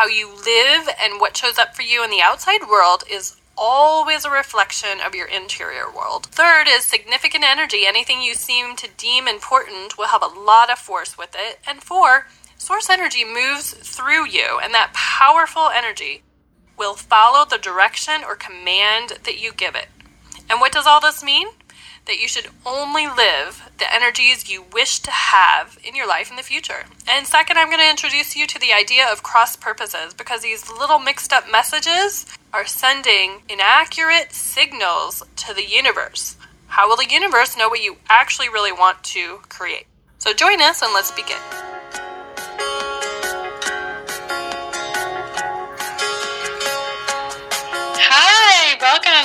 How you live and what shows up for you in the outside world is always a reflection of your interior world. Third is significant energy. Anything you seem to deem important will have a lot of force with it. And four, source energy moves through you, and that powerful energy will follow the direction or command that you give it. And what does all this mean? That you should only live the energies you wish to have in your life in the future. And second, I'm going to introduce you to the idea of cross purposes because these little mixed up messages are sending inaccurate signals to the universe. How will the universe know what you actually really want to create? So join us and let's begin.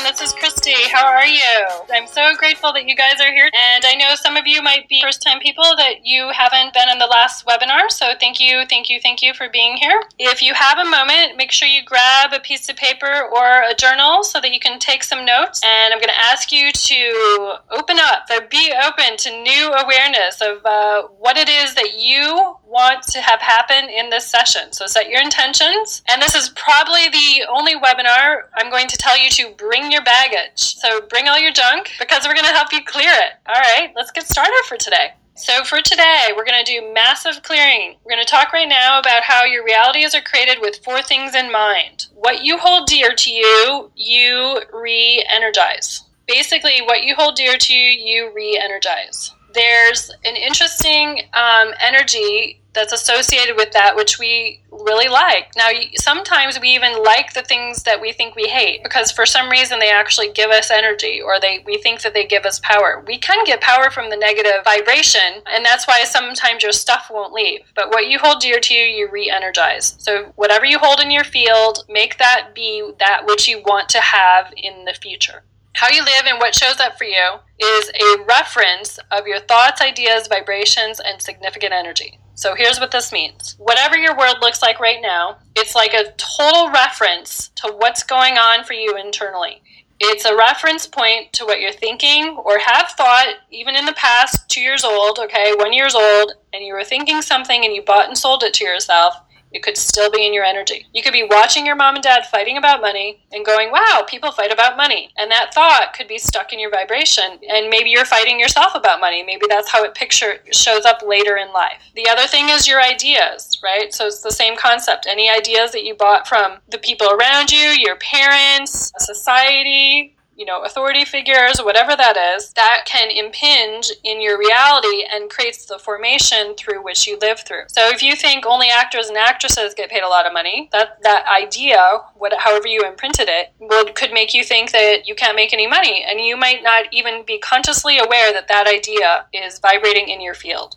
This is Christy. How are you? I'm so grateful that you guys are here. And I know some of you might be first time people that you haven't been in the last webinar. So thank you, thank you, thank you for being here. If you have a moment, make sure you grab a piece of paper or a journal so that you can take some notes. And I'm going to ask you to open up, or be open to new awareness of uh, what it is that you want to have happen in this session. So set your intentions. And this is probably the only webinar I'm going to tell you to bring your baggage. So bring all your junk because we're going to help you clear it. All right, let's get started for today. So, for today, we're going to do massive clearing. We're going to talk right now about how your realities are created with four things in mind. What you hold dear to you, you re energize. Basically, what you hold dear to you, you re energize. There's an interesting um, energy that's associated with that which we really like. Now, sometimes we even like the things that we think we hate because for some reason they actually give us energy or they we think that they give us power. We can get power from the negative vibration, and that's why sometimes your stuff won't leave. But what you hold dear to you, you re-energize. So whatever you hold in your field, make that be that which you want to have in the future. How you live and what shows up for you is a reference of your thoughts, ideas, vibrations, and significant energy. So here's what this means. Whatever your world looks like right now, it's like a total reference to what's going on for you internally. It's a reference point to what you're thinking or have thought, even in the past, two years old, okay, one years old, and you were thinking something and you bought and sold it to yourself. It could still be in your energy. You could be watching your mom and dad fighting about money and going, wow, people fight about money. And that thought could be stuck in your vibration. And maybe you're fighting yourself about money. Maybe that's how it picture shows up later in life. The other thing is your ideas, right? So it's the same concept. Any ideas that you bought from the people around you, your parents, society, you know, authority figures, whatever that is, that can impinge in your reality and creates the formation through which you live through. So if you think only actors and actresses get paid a lot of money, that that idea, what, however you imprinted it, would could make you think that you can't make any money, and you might not even be consciously aware that that idea is vibrating in your field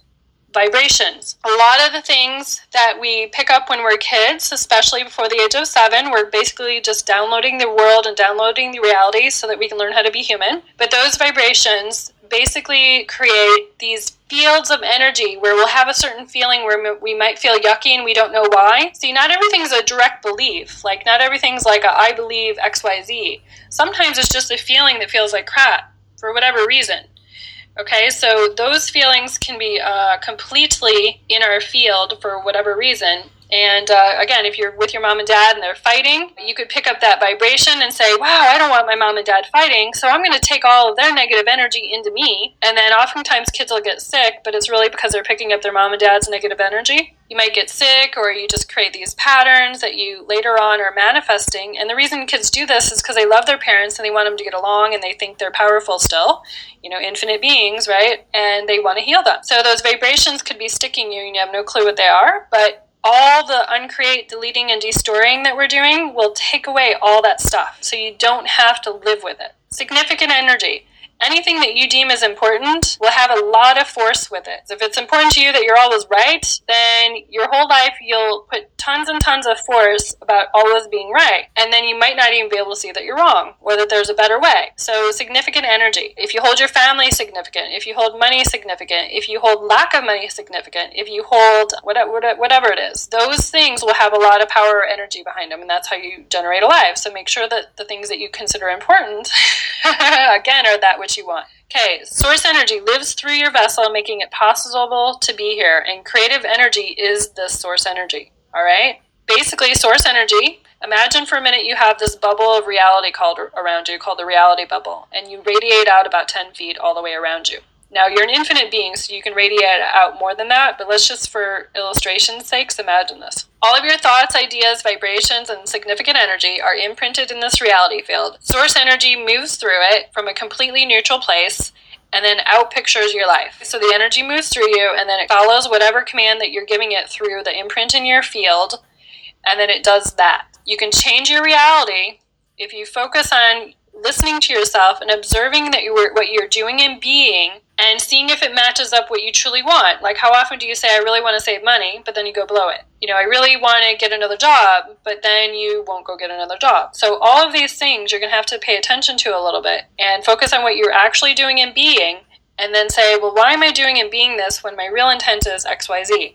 vibrations. A lot of the things that we pick up when we're kids, especially before the age of seven, we're basically just downloading the world and downloading the reality so that we can learn how to be human. But those vibrations basically create these fields of energy where we'll have a certain feeling where we might feel yucky and we don't know why. See, not everything's a direct belief. Like, not everything's like a, I believe XYZ. Sometimes it's just a feeling that feels like crap for whatever reason. Okay, so those feelings can be uh, completely in our field for whatever reason. And uh, again, if you're with your mom and dad and they're fighting, you could pick up that vibration and say, wow, I don't want my mom and dad fighting, so I'm going to take all of their negative energy into me. And then oftentimes kids will get sick, but it's really because they're picking up their mom and dad's negative energy. You might get sick, or you just create these patterns that you later on are manifesting. And the reason kids do this is because they love their parents and they want them to get along and they think they're powerful still, you know, infinite beings, right? And they want to heal them. So those vibrations could be sticking you and you have no clue what they are, but all the uncreate, deleting, and destoring that we're doing will take away all that stuff. So you don't have to live with it. Significant energy anything that you deem as important will have a lot of force with it. If it's important to you that you're always right, then your whole life you'll put tons and tons of force about always being right. And then you might not even be able to see that you're wrong or that there's a better way. So significant energy. If you hold your family significant, if you hold money significant, if you hold lack of money significant, if you hold whatever it is, those things will have a lot of power or energy behind them. And that's how you generate a life. So make sure that the things that you consider important, again, are that which what you want. Okay, source energy lives through your vessel, making it possible to be here. And creative energy is the source energy. All right? basically source energy. Imagine for a minute you have this bubble of reality called around you called the reality bubble, and you radiate out about 10 feet all the way around you. Now, you're an infinite being, so you can radiate out more than that, but let's just, for illustration's sakes, imagine this. All of your thoughts, ideas, vibrations, and significant energy are imprinted in this reality field. Source energy moves through it from a completely neutral place and then out pictures your life. So the energy moves through you and then it follows whatever command that you're giving it through the imprint in your field, and then it does that. You can change your reality if you focus on listening to yourself and observing that you were, what you're doing and being and seeing if it matches up what you truly want. Like, how often do you say, I really want to save money, but then you go blow it? You know, I really want to get another job, but then you won't go get another job. So, all of these things you're going to have to pay attention to a little bit and focus on what you're actually doing and being, and then say, well, why am I doing and being this when my real intent is XYZ?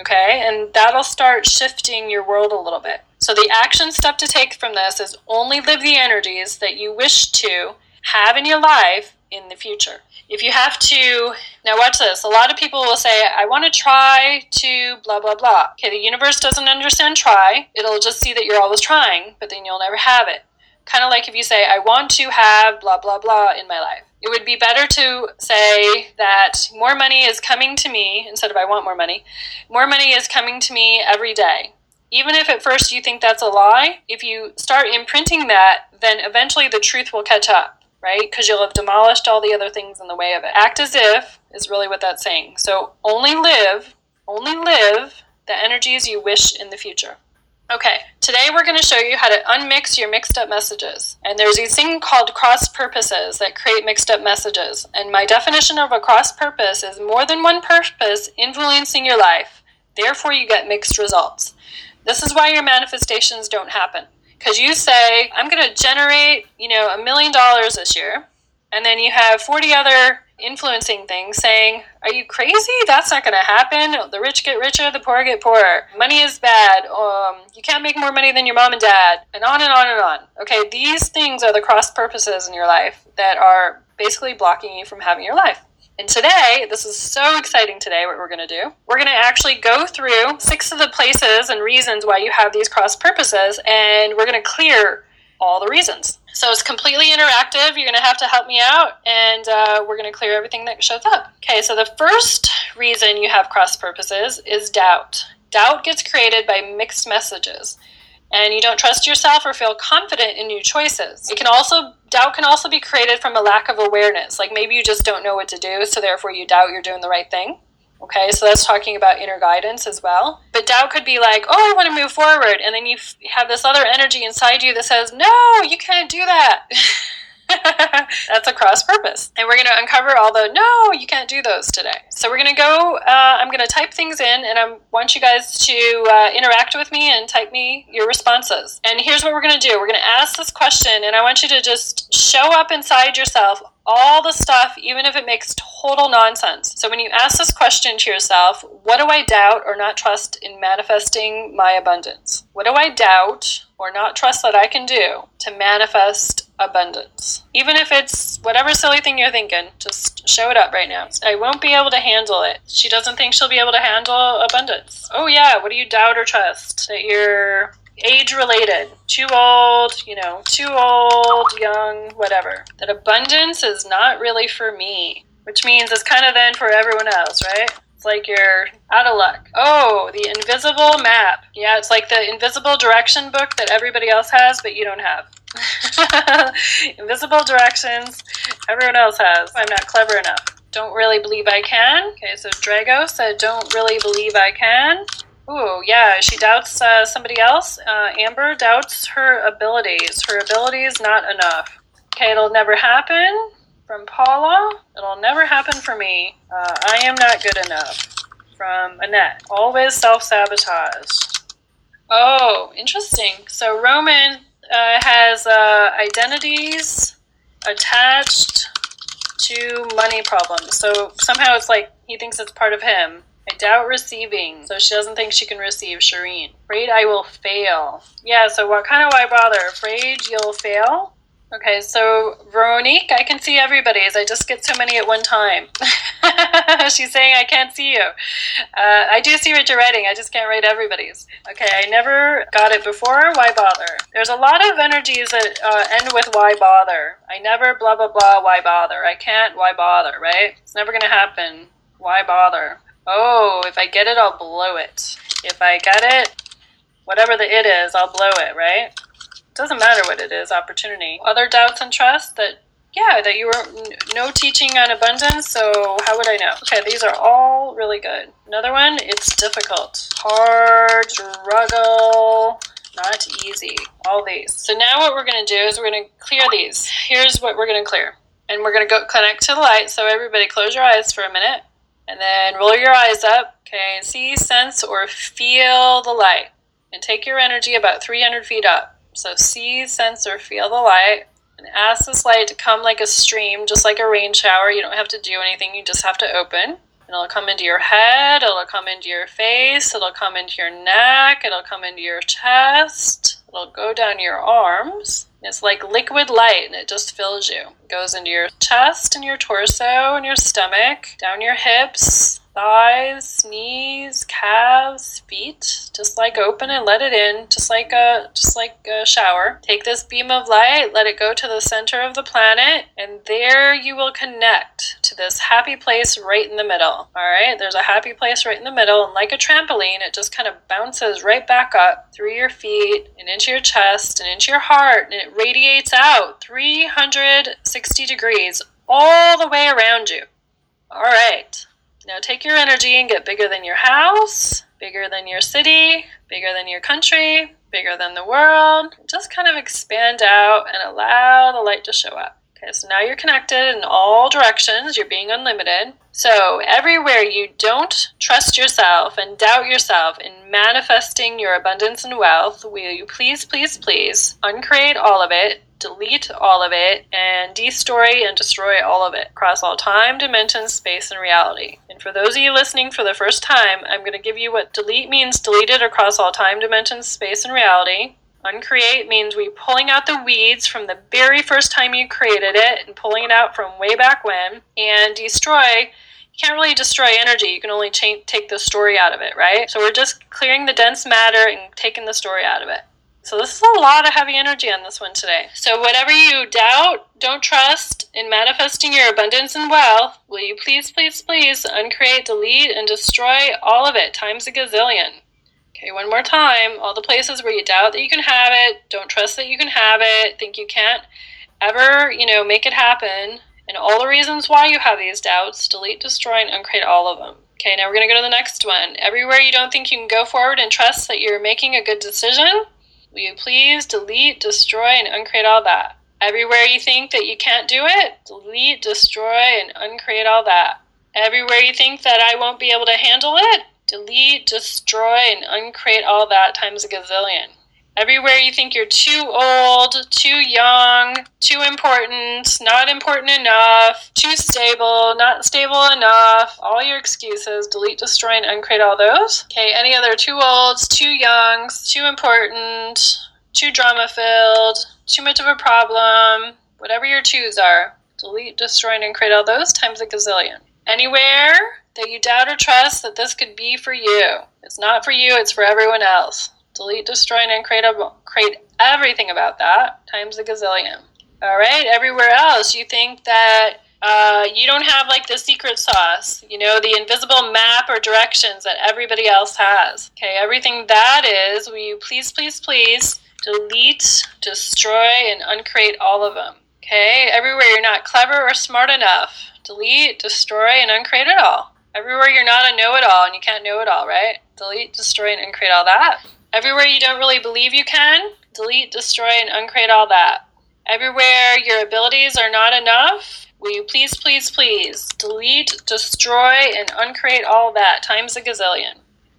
Okay, and that'll start shifting your world a little bit. So, the action step to take from this is only live the energies that you wish to have in your life in the future. If you have to, now watch this. A lot of people will say, I want to try to blah, blah, blah. Okay, the universe doesn't understand try. It'll just see that you're always trying, but then you'll never have it. Kind of like if you say, I want to have blah, blah, blah in my life. It would be better to say that more money is coming to me instead of I want more money. More money is coming to me every day. Even if at first you think that's a lie, if you start imprinting that, then eventually the truth will catch up right? Because you'll have demolished all the other things in the way of it. Act as if is really what that's saying. So only live, only live the energies you wish in the future. Okay, today we're going to show you how to unmix your mixed up messages. And there's these thing called cross purposes that create mixed up messages. And my definition of a cross purpose is more than one purpose influencing your life. Therefore, you get mixed results. This is why your manifestations don't happen. Because you say, I'm going to generate, you know, a million dollars this year. And then you have 40 other influencing things saying, Are you crazy? That's not going to happen. The rich get richer, the poor get poorer. Money is bad. Um, you can't make more money than your mom and dad. And on and on and on. Okay, these things are the cross purposes in your life that are basically blocking you from having your life. And today, this is so exciting today, what we're going to do. We're going to actually go through six of the places and reasons why you have these cross purposes, and we're going to clear all the reasons. So it's completely interactive. You're going to have to help me out, and uh, we're going to clear everything that shows up. Okay, so the first reason you have cross purposes is doubt. Doubt gets created by mixed messages and you don't trust yourself or feel confident in your choices. It can also doubt can also be created from a lack of awareness. Like maybe you just don't know what to do, so therefore you doubt you're doing the right thing. Okay, so that's talking about inner guidance as well. But doubt could be like, oh, I want to move forward. And then you have this other energy inside you that says, no, you can't do that. That's a cross purpose. And we're going to uncover all the no, you can't do those today. So we're going to go, uh, I'm going to type things in and I want you guys to uh, interact with me and type me your responses. And here's what we're going to do we're going to ask this question and I want you to just show up inside yourself all the stuff, even if it makes total nonsense. So when you ask this question to yourself, what do I doubt or not trust in manifesting my abundance? What do I doubt or not trust that I can do to manifest abundance? Even if it's whatever silly thing you're thinking, just show it up right now. I won't be able to handle it. She doesn't think she'll be able to handle abundance. Oh, yeah, what do you doubt or trust? That you're age related, too old, you know, too old, young, whatever. That abundance is not really for me, which means it's kind of then for everyone else, right? It's like you're out of luck. Oh, the invisible map. Yeah, it's like the invisible direction book that everybody else has, but you don't have. invisible directions everyone else has. I'm not clever enough. Don't really believe I can. Okay, so Drago said, don't really believe I can. Ooh, yeah, she doubts uh, somebody else. Uh, Amber doubts her abilities. Her abilities not enough. Okay, it'll never happen. From Paula, it'll never happen for me. Uh, I am not good enough. From Annette, always self sabotage. Oh, interesting. So Roman uh, has uh, identities attached to money problems. So somehow it's like he thinks it's part of him. I doubt receiving, so she doesn't think she can receive Shireen. Afraid I will fail. Yeah, so what kind of why bother? Afraid you'll fail? Okay, so Veronique, I can see everybody's. I just get so many at one time. She's saying I can't see you. Uh, I do see what you're writing. I just can't write everybody's. Okay, I never got it before. Why bother? There's a lot of energies that uh, end with why bother. I never blah blah blah. Why bother? I can't. Why bother? Right? It's never gonna happen. Why bother? Oh, if I get it, I'll blow it. If I get it, whatever the it is, I'll blow it. Right? Doesn't matter what it is, opportunity. Other doubts and trust that, yeah, that you were no teaching on abundance, so how would I know? Okay, these are all really good. Another one, it's difficult. Hard, struggle, not easy. All these. So now what we're going to do is we're going to clear these. Here's what we're going to clear. And we're going to go connect to the light. So everybody close your eyes for a minute. And then roll your eyes up. Okay, see, sense, or feel the light. And take your energy about 300 feet up. So see, sense, or feel the light. And ask this light to come like a stream, just like a rain shower. You don't have to do anything, you just have to open. And it'll come into your head, it'll come into your face, it'll come into your neck, it'll come into your chest, it'll go down your arms. It's like liquid light and it just fills you. It goes into your chest and your torso and your stomach, down your hips, thighs, knees, calves, feet. Just like open and let it in, just like a just like a shower. Take this beam of light, let it go to the center of the planet, and there you will connect to this happy place right in the middle. All right, there's a happy place right in the middle, and like a trampoline, it just kind of bounces right back up through your feet and into your chest and into your heart, and it radiates out 360 degrees all the way around you. All right. Now take your energy and get bigger than your house, bigger than your city, bigger than your country, bigger than the world. Just kind of expand out and allow the light to show up. Okay, so now you're connected in all directions. You're being unlimited. So, everywhere you don't trust yourself and doubt yourself in manifesting your abundance and wealth, will you please, please, please uncreate all of it delete all of it, and destroy and destroy all of it across all time, dimensions, space, and reality. And for those of you listening for the first time, I'm going to give you what delete means deleted across all time, dimensions, space, and reality. Uncreate means we pulling out the weeds from the very first time you created it and pulling it out from way back when. And destroy, you can't really destroy energy. You can only take the story out of it, right? So we're just clearing the dense matter and taking the story out of it. So this is a lot of heavy energy on this one today. So whatever you doubt, don't trust in manifesting your abundance and wealth, will you please, please, please uncreate, delete, and destroy all of it times a gazillion. Okay, one more time. All the places where you doubt that you can have it, don't trust that you can have it, think you can't ever, you know, make it happen, and all the reasons why you have these doubts, delete, destroy, and uncreate all of them. Okay, now we're going to go to the next one. Everywhere you don't think you can go forward and trust that you're making a good decision, Will you please delete, destroy, and uncreate all that? Everywhere you think that you can't do it, delete, destroy, and uncreate all that. Everywhere you think that I won't be able to handle it, delete, destroy, and uncreate all that times a gazillion. Everywhere you think you're too old, too young, too important, not important enough, too stable, not stable enough, all your excuses, delete, destroy, and uncreate all those. Okay, any other too olds, too youngs, too important, too drama filled, too much of a problem, whatever your twos are, delete, destroy, and uncreate all those times a gazillion. Anywhere that you doubt or trust that this could be for you. It's not for you, it's for everyone else delete, destroy, and create, a, create everything about that times a gazillion. All right, everywhere else, you think that uh, you don't have like the secret sauce, you know, the invisible map or directions that everybody else has. Okay, everything that is, will you please, please, please delete, destroy, and uncreate all of them. Okay, everywhere you're not clever or smart enough, delete, destroy, and uncreate it all. Everywhere you're not a know it all and you can't know it all, right? Delete, destroy, and uncreate all that. Everywhere you don't really believe you can, delete, destroy, and uncreate all that. Everywhere your abilities are not enough, will you please, please, please delete, destroy, and uncreate all that times a gazillion.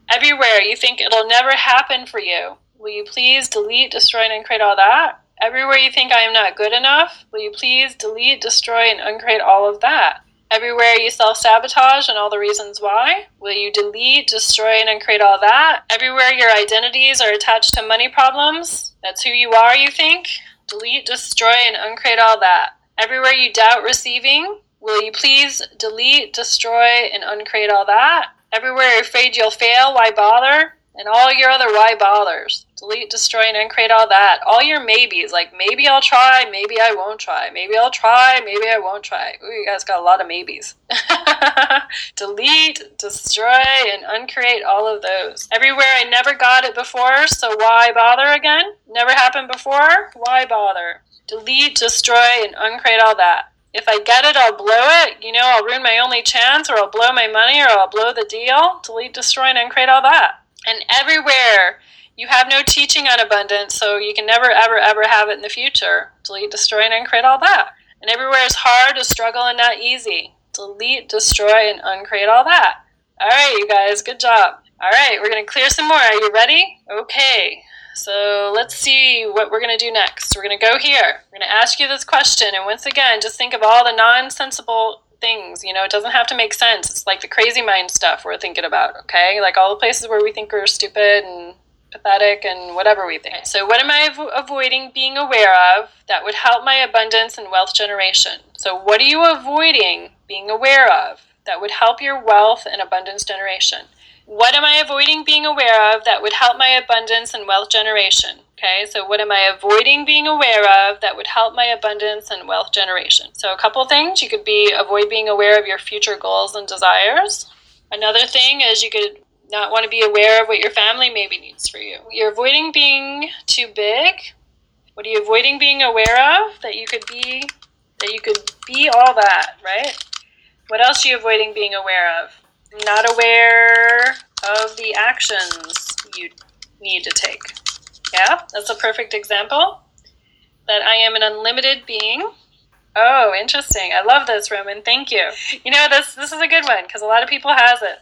Everywhere you think it'll never happen for you, will you please delete, destroy, and uncreate all that? Everywhere you think I am not good enough, will you please delete, destroy, and uncreate all of that? Everywhere you self sabotage and all the reasons why, will you delete, destroy, and uncreate all that? Everywhere your identities are attached to money problems, that's who you are, you think? delete, destroy, and uncreate all that. Everywhere you doubt receiving, will you please delete, destroy, and uncreate all that? Everywhere you're afraid you'll fail, why bother? And all your other why bothers. Delete, destroy, and uncreate all that. All your maybes, like maybe I'll try, maybe I won't try. Maybe I'll try, maybe I won't try. Ooh, you guys got a lot of maybes. Delete, destroy, and uncreate all of those. Everywhere I never got it before, so why bother again? Never happened before, why bother? Delete, destroy, and uncreate all that if I get it, I'll blow it. You know, I'll ruin my only chance, or I'll blow my money, or I'll blow the deal. Delete, destroy, and uncreate all that. And everywhere you have no teaching on abundance, so you can never, ever, ever have it in the future. Delete, destroy, and uncreate all that. And everywhere is hard, a struggle, and not easy. Delete, destroy, and uncreate all that. All right, you guys, good job. All right, we're going to clear some more. Are you ready? Okay. So let's see what we're going to do next. We're going to go here. We're going to ask you this question. And once again, just think of all the nonsensible things. You know, it doesn't have to make sense. It's like the crazy mind stuff we're thinking about, okay? Like all the places where we think we're stupid and pathetic and whatever we think. So, what am I avo- avoiding being aware of that would help my abundance and wealth generation? So, what are you avoiding being aware of that would help your wealth and abundance generation? What am I avoiding being aware of that would help my abundance and wealth generation? Okay, so what am I avoiding being aware of that would help my abundance and wealth generation? So, a couple things you could be avoid being aware of your future goals and desires. Another thing is you could not want to be aware of what your family maybe needs for you. You're avoiding being too big. What are you avoiding being aware of that you could be that you could be all that, right? What else are you avoiding being aware of? Not aware of the actions you need to take. Yeah, that's a perfect example. That I am an unlimited being. Oh, interesting. I love this, Roman. Thank you. You know, this this is a good one because a lot of people has it.